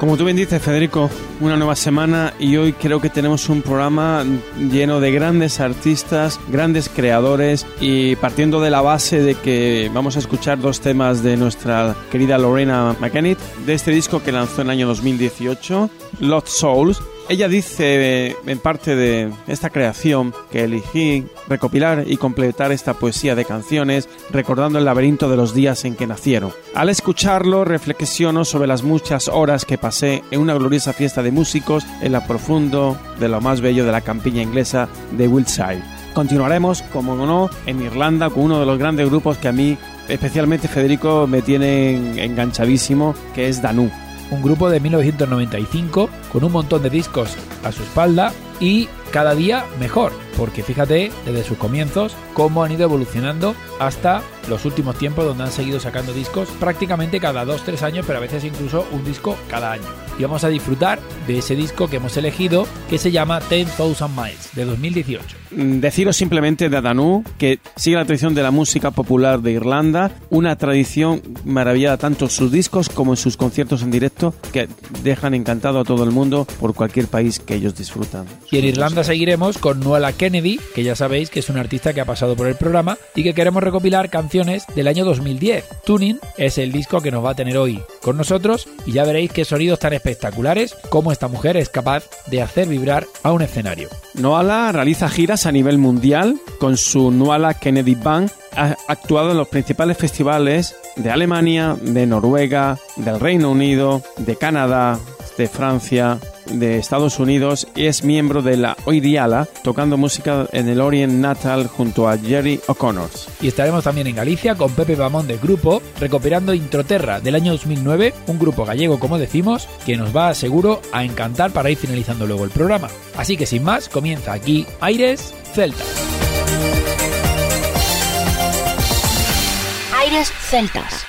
Como tú bien dices, Federico, una nueva semana y hoy creo que tenemos un programa lleno de grandes artistas, grandes creadores y partiendo de la base de que vamos a escuchar dos temas de nuestra querida Lorena McKennitt de este disco que lanzó en el año 2018, Lost Souls, ella dice en parte de esta creación que elegí recopilar y completar esta poesía de canciones recordando el laberinto de los días en que nacieron. Al escucharlo reflexiono sobre las muchas horas que pasé en una gloriosa fiesta de músicos en la profundo de lo más bello de la campiña inglesa de Wiltshire. Continuaremos, como no, en Irlanda con uno de los grandes grupos que a mí, especialmente Federico, me tiene enganchadísimo, que es Danú un grupo de 1995 con un montón de discos a su espalda y cada día mejor, porque fíjate desde sus comienzos cómo han ido evolucionando hasta los últimos tiempos donde han seguido sacando discos prácticamente cada 2-3 años, pero a veces incluso un disco cada año. Y vamos a disfrutar de ese disco que hemos elegido que se llama 10,000 Miles de 2018. Mm, deciros simplemente de Adanú que sigue la tradición de la música popular de Irlanda, una tradición maravillada tanto en sus discos como en sus conciertos en directo que dejan encantado a todo el mundo por cualquier país que ellos disfrutan. Y en Irlanda seguiremos con Noela Kennedy, que ya sabéis que es una artista que ha pasado por el programa y que queremos recopilar canciones del año 2010. Tuning es el disco que nos va a tener hoy con nosotros y ya veréis qué sonidos tan espectaculares como esta mujer es capaz de hacer vibrar a un escenario. Noala realiza giras a nivel mundial con su Noala Kennedy Band. Ha actuado en los principales festivales de Alemania, de Noruega, del Reino Unido, de Canadá, de Francia, de Estados Unidos y es miembro de la Oidiala, tocando música en el Orient Natal junto a Jerry O'Connor. Y estaremos también en Galicia con Pepe Bamón del grupo, recopilando Introterra del año 2009, un grupo gallego como decimos, que nos va seguro a encantar para ir finalizando luego el programa. Así que sin más, comienza aquí Aires Celtas. Aires Celtas.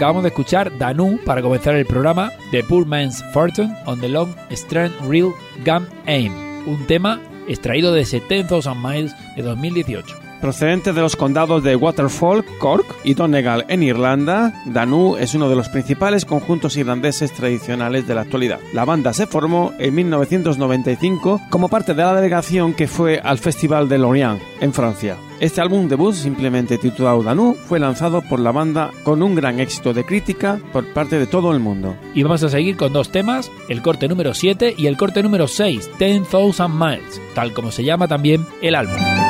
Acabamos de escuchar Danu para comenzar el programa The Poor Man's Fortune on the Long Strand Real Gun Aim, un tema extraído de 70,000 Miles de 2018. Procedente de los condados de Waterfall, Cork y Donegal en Irlanda, Danu es uno de los principales conjuntos irlandeses tradicionales de la actualidad. La banda se formó en 1995 como parte de la delegación que fue al Festival de Lorient, en Francia. Este álbum debut, simplemente titulado Danu, fue lanzado por la banda con un gran éxito de crítica por parte de todo el mundo. Y vamos a seguir con dos temas, el corte número 7 y el corte número 6, 10,000 Miles, tal como se llama también el álbum.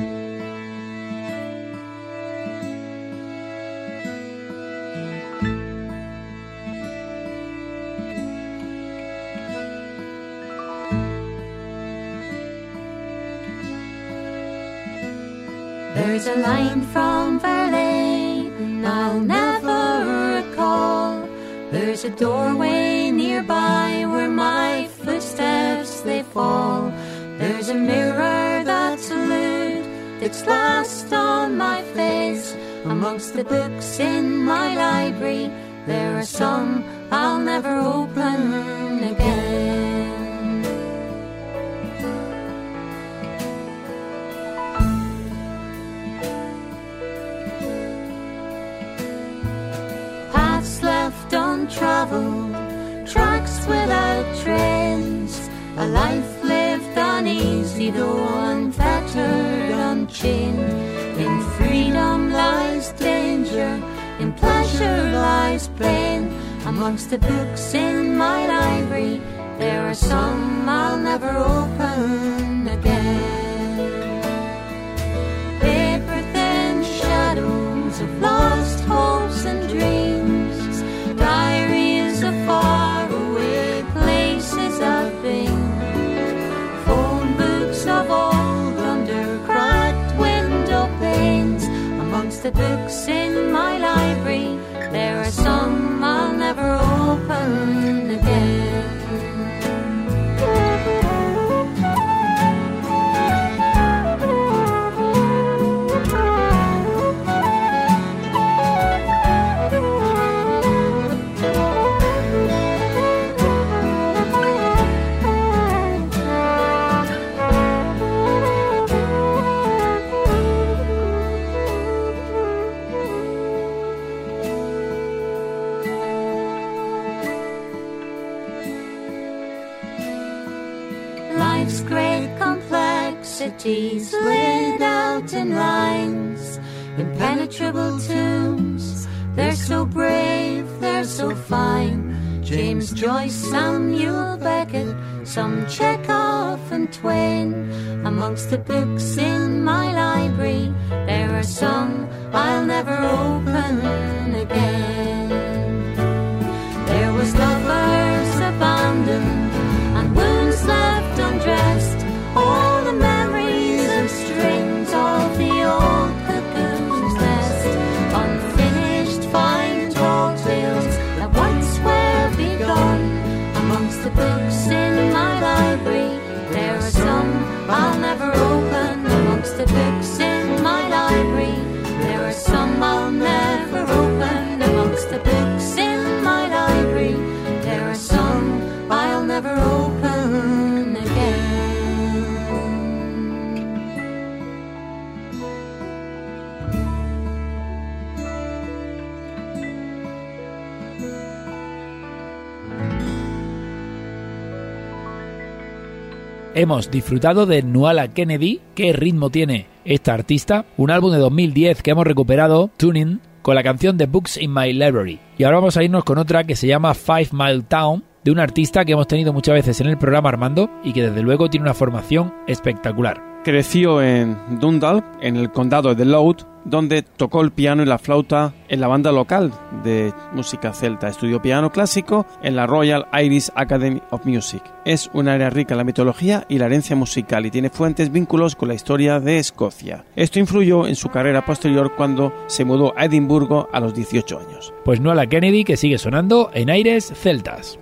Amongst the books in my library, there are some I'll never open again. Paths left untraveled, tracks without trains, a life lived uneasy though unfettered, unchained. Danger, in pleasure lies pain. Amongst the books in my library, there are some I'll never open again. In my library, there are some I'll never open complexities laid out in lines, impenetrable tombs. They're so brave, they're so fine. James Joyce, Samuel Beckett, some Chekhov and Twain. Amongst the books in my library, there are some I'll never open again. Hemos disfrutado de Nuala Kennedy, qué ritmo tiene esta artista, un álbum de 2010 que hemos recuperado, Tuning, con la canción The Books in My Library. Y ahora vamos a irnos con otra que se llama Five Mile Town, de un artista que hemos tenido muchas veces en el programa Armando y que desde luego tiene una formación espectacular. Creció en Dundalk, en el condado de Louth, donde tocó el piano y la flauta en la banda local de música celta. Estudió piano clásico en la Royal Irish Academy of Music. Es un área rica en la mitología y la herencia musical y tiene fuentes vínculos con la historia de Escocia. Esto influyó en su carrera posterior cuando se mudó a Edimburgo a los 18 años. Pues no a la Kennedy que sigue sonando en aires celtas.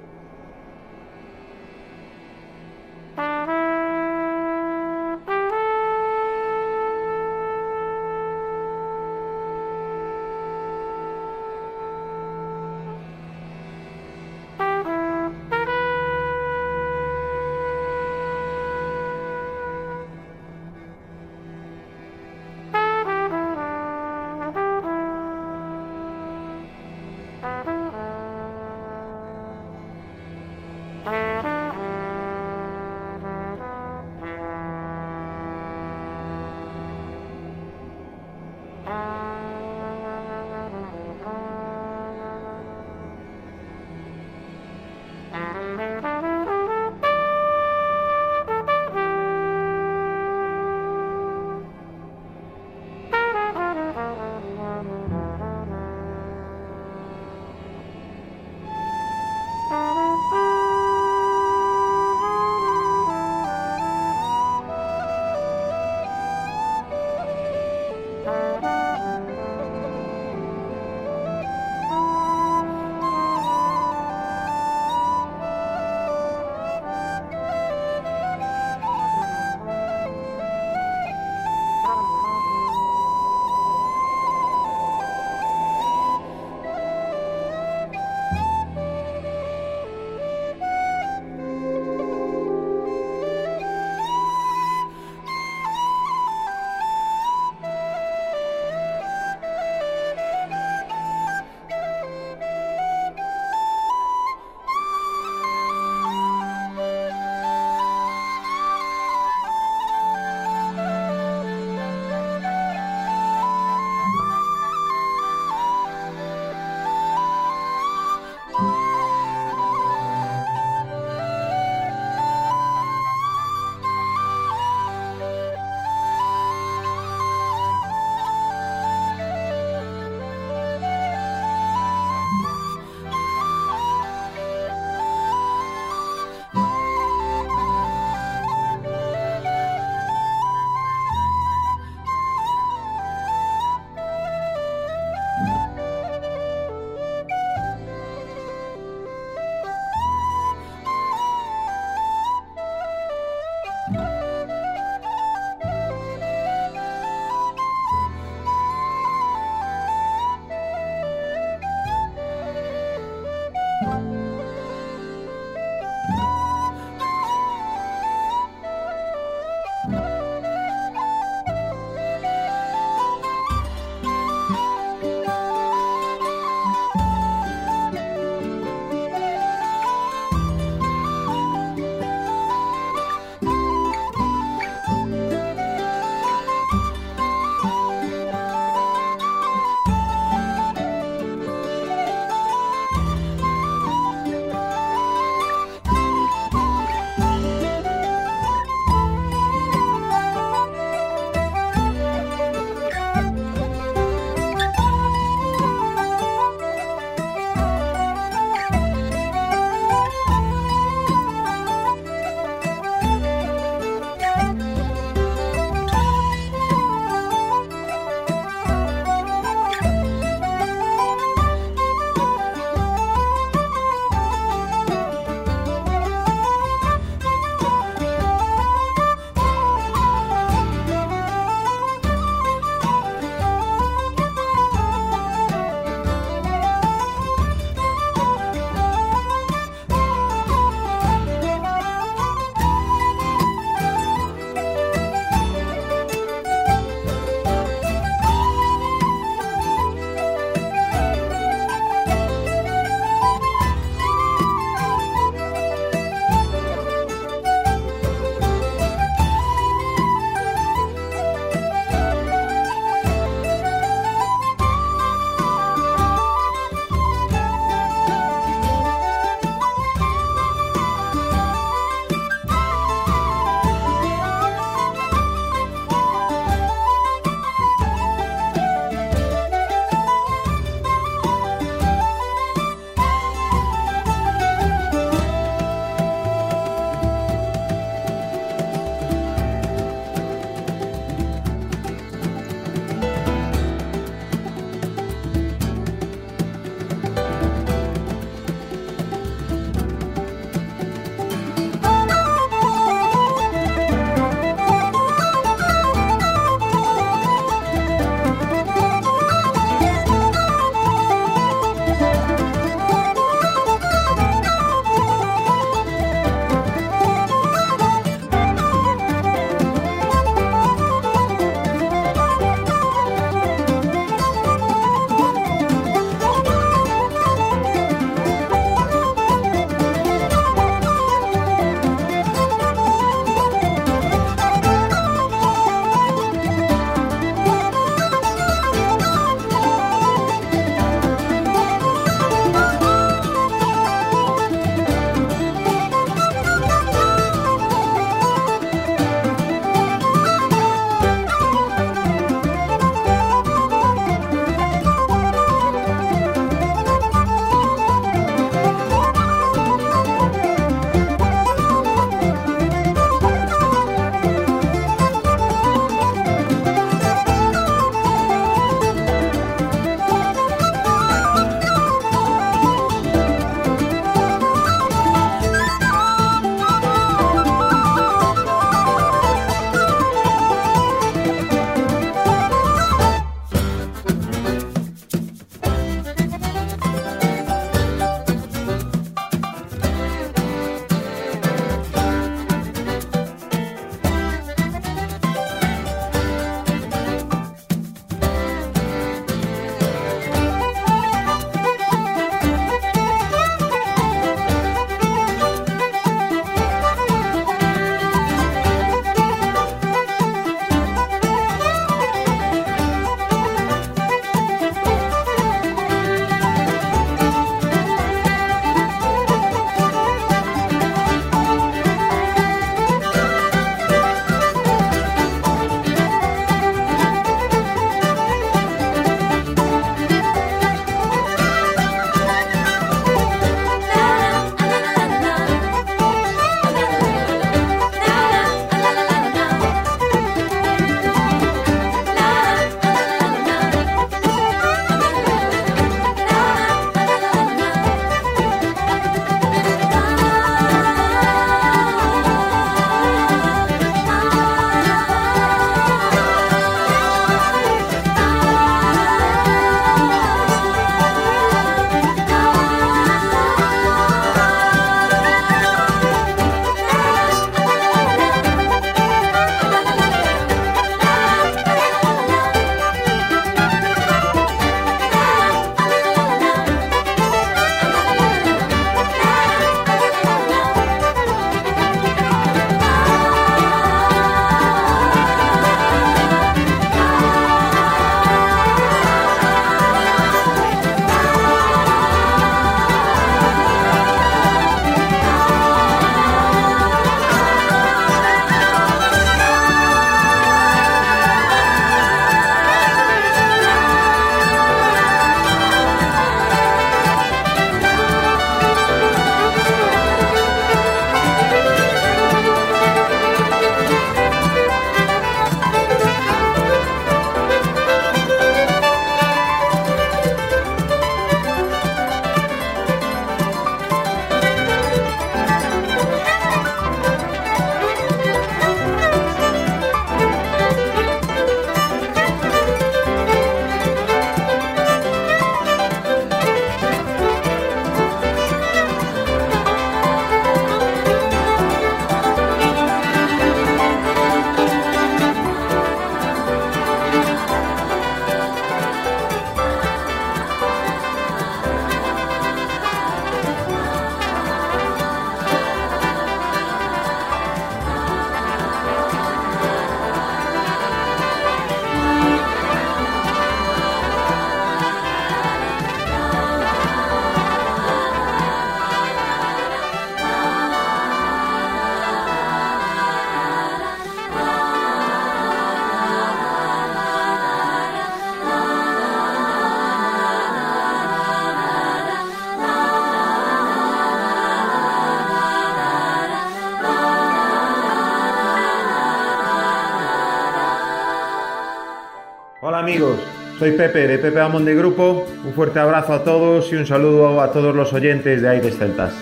Soy Pepe de Pepe Amonde Grupo. Un fuerte abrazo a todos y un saludo a todos los oyentes de Aires Celtas.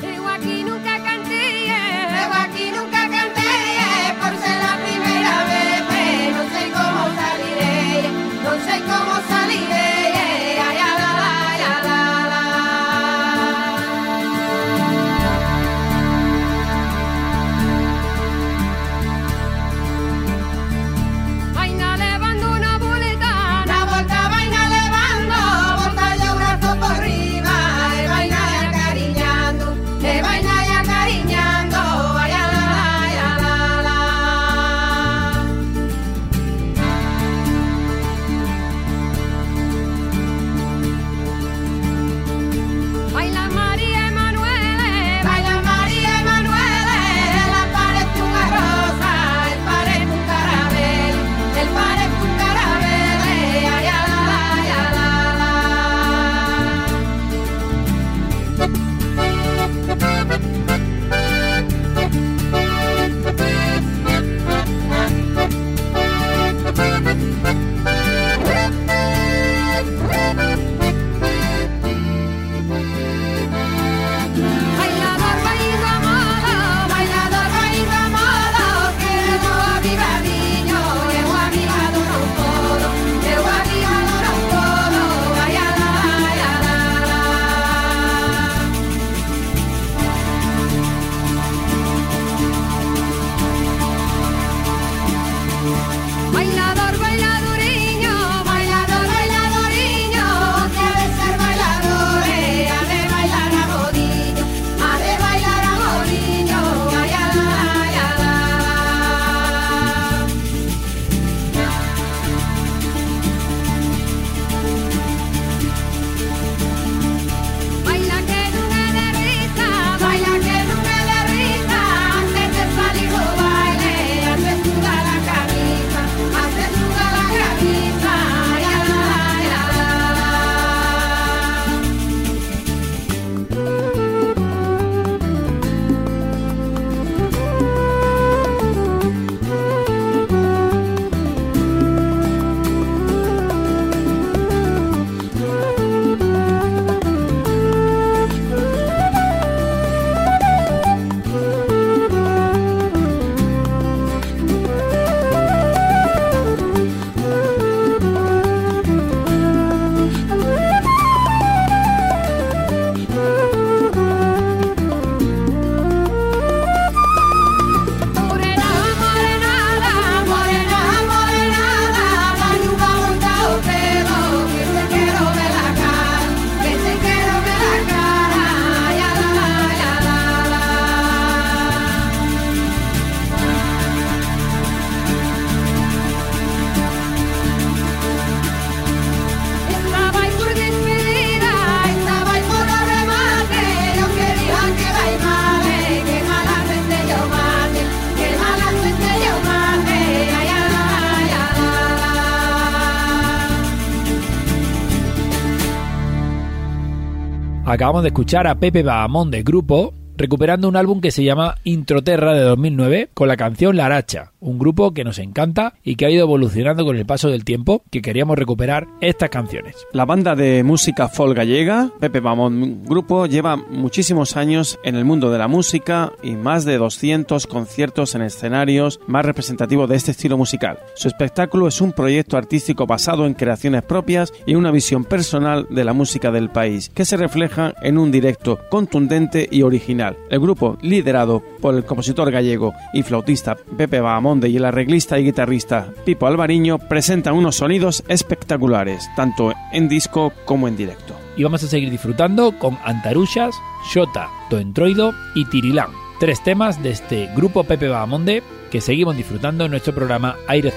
Acabamos de escuchar a Pepe Bahamón del grupo recuperando un álbum que se llama Introterra de 2009 con la canción La Aracha, un grupo que nos encanta y que ha ido evolucionando con el paso del tiempo, que queríamos recuperar estas canciones. La banda de música folk gallega, Pepe Bamón Grupo, lleva muchísimos años en el mundo de la música y más de 200 conciertos en escenarios más representativos de este estilo musical. Su espectáculo es un proyecto artístico basado en creaciones propias y una visión personal de la música del país, que se refleja en un directo contundente y original. El grupo, liderado por el compositor gallego y flautista Pepe Bahamonde y el arreglista y guitarrista Pipo Alvariño, presentan unos sonidos espectaculares, tanto en disco como en directo. Y vamos a seguir disfrutando con Antarushas, Shota, Doentroido y Tirilán, tres temas de este grupo Pepe Bahamonde que seguimos disfrutando en nuestro programa Aire.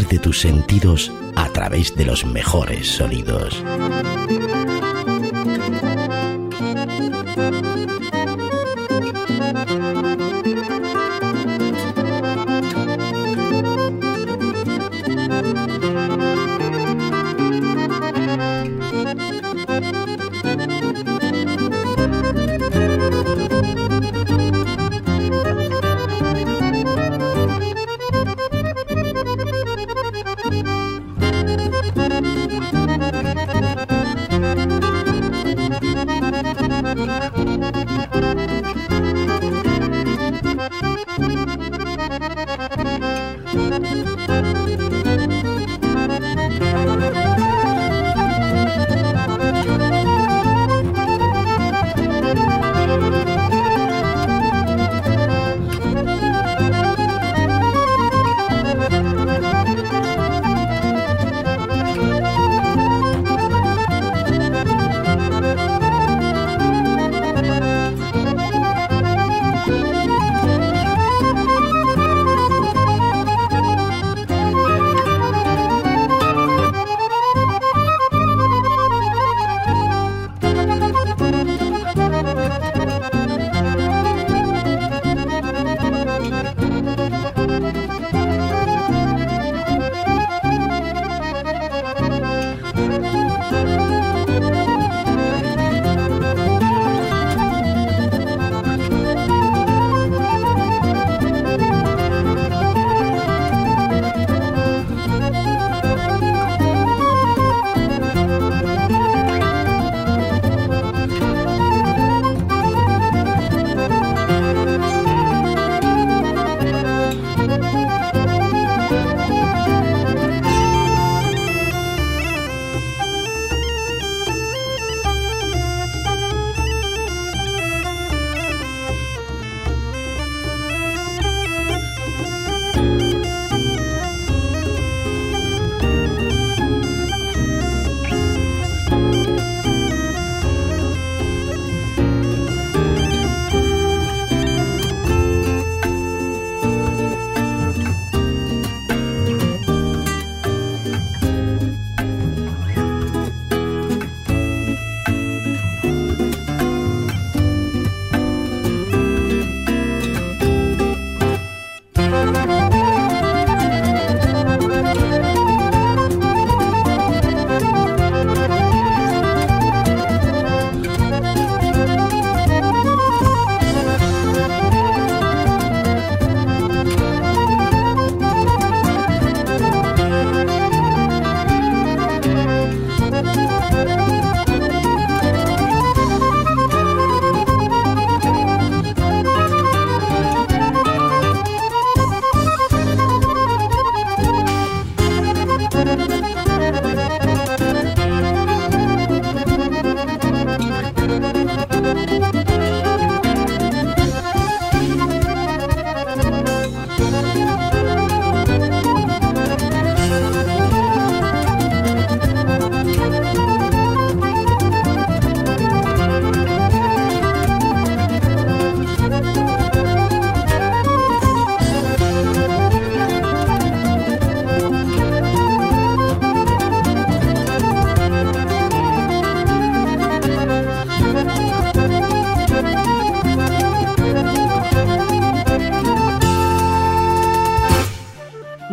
De tus sentidos a través de los mejores sonidos.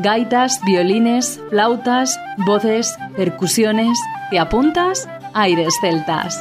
Gaitas, violines, flautas, voces, percusiones. ¿Te apuntas? Aires celtas.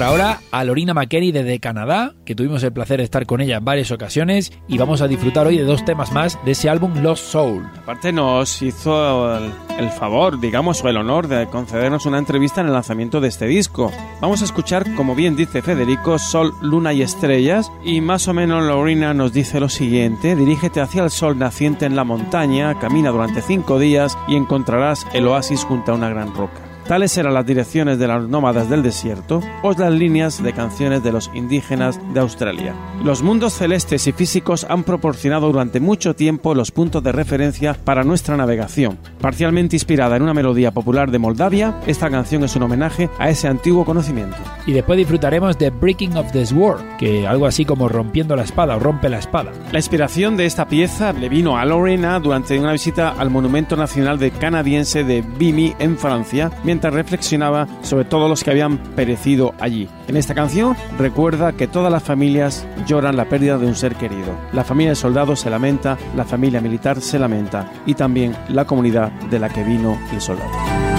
Ahora a Lorina McKenny desde Canadá, que tuvimos el placer de estar con ella en varias ocasiones y vamos a disfrutar hoy de dos temas más de ese álbum Lost Soul. Aparte nos hizo el, el favor, digamos, o el honor de concedernos una entrevista en el lanzamiento de este disco. Vamos a escuchar, como bien dice Federico, Sol, Luna y Estrellas y más o menos Lorina nos dice lo siguiente, dirígete hacia el sol naciente en la montaña, camina durante cinco días y encontrarás el oasis junto a una gran roca. Tales eran las direcciones de los nómadas del desierto o las líneas de canciones de los indígenas de Australia. Los mundos celestes y físicos han proporcionado durante mucho tiempo los puntos de referencia para nuestra navegación. Parcialmente inspirada en una melodía popular de Moldavia, esta canción es un homenaje a ese antiguo conocimiento. Y después disfrutaremos de Breaking of the Sword, que algo así como rompiendo la espada o rompe la espada. La inspiración de esta pieza le vino a Lorena durante una visita al Monumento Nacional de Canadiense de Vimy en Francia, reflexionaba sobre todos los que habían perecido allí. En esta canción recuerda que todas las familias lloran la pérdida de un ser querido. La familia del soldado se lamenta, la familia militar se lamenta y también la comunidad de la que vino el soldado.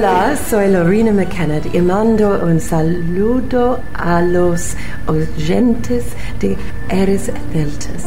Hola, soy Lorena McKenna y mando un saludo a los oyentes de Eres Celtas.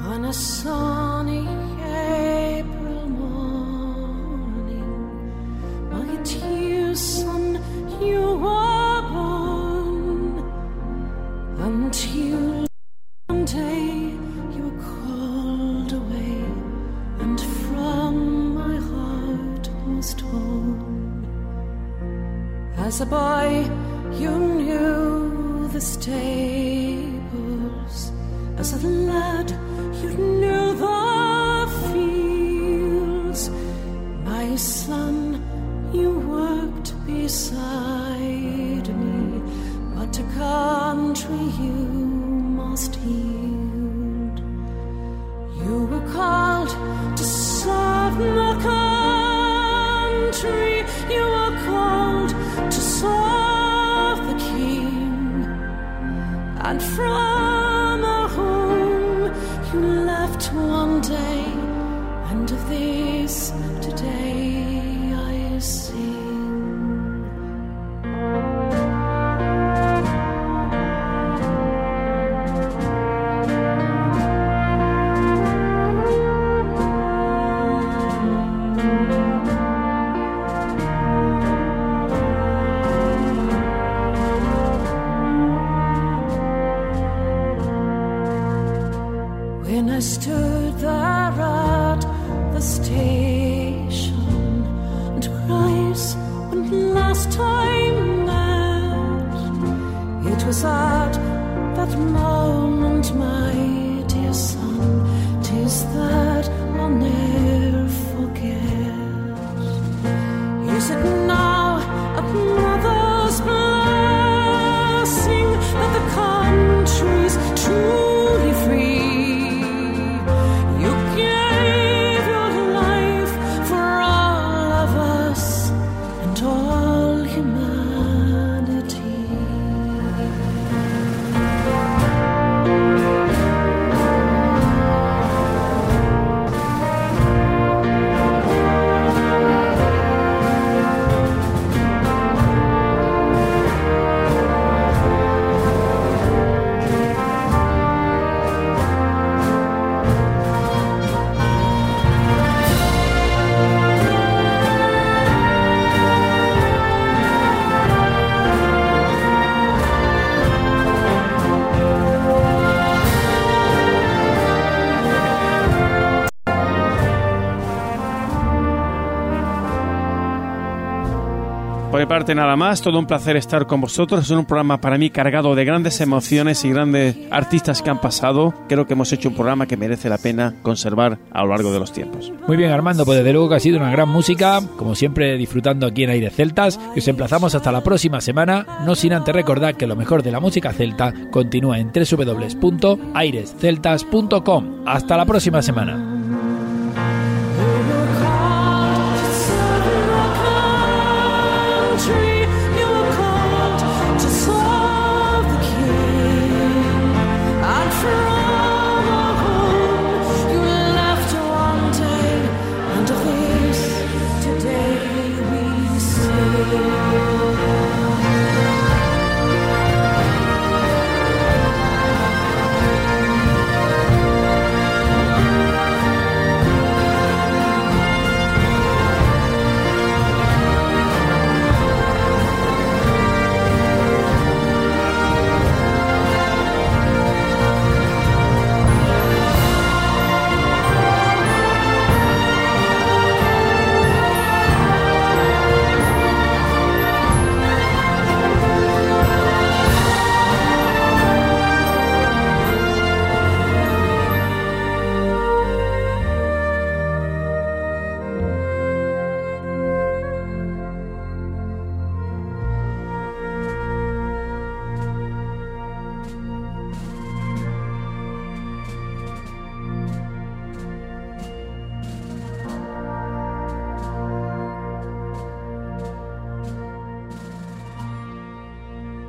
on a sunny April morning. My dear son, you were born until one day you were called away, and from my heart was torn. As a boy, you knew the stables. As a lad, nada más, todo un placer estar con vosotros. Es un programa para mí cargado de grandes emociones y grandes artistas que han pasado. Creo que hemos hecho un programa que merece la pena conservar a lo largo de los tiempos. Muy bien, Armando, pues desde luego que ha sido una gran música, como siempre disfrutando aquí en Aire Celtas, y os emplazamos hasta la próxima semana, no sin antes recordar que lo mejor de la música celta continúa en www.airesceltas.com. Hasta la próxima semana.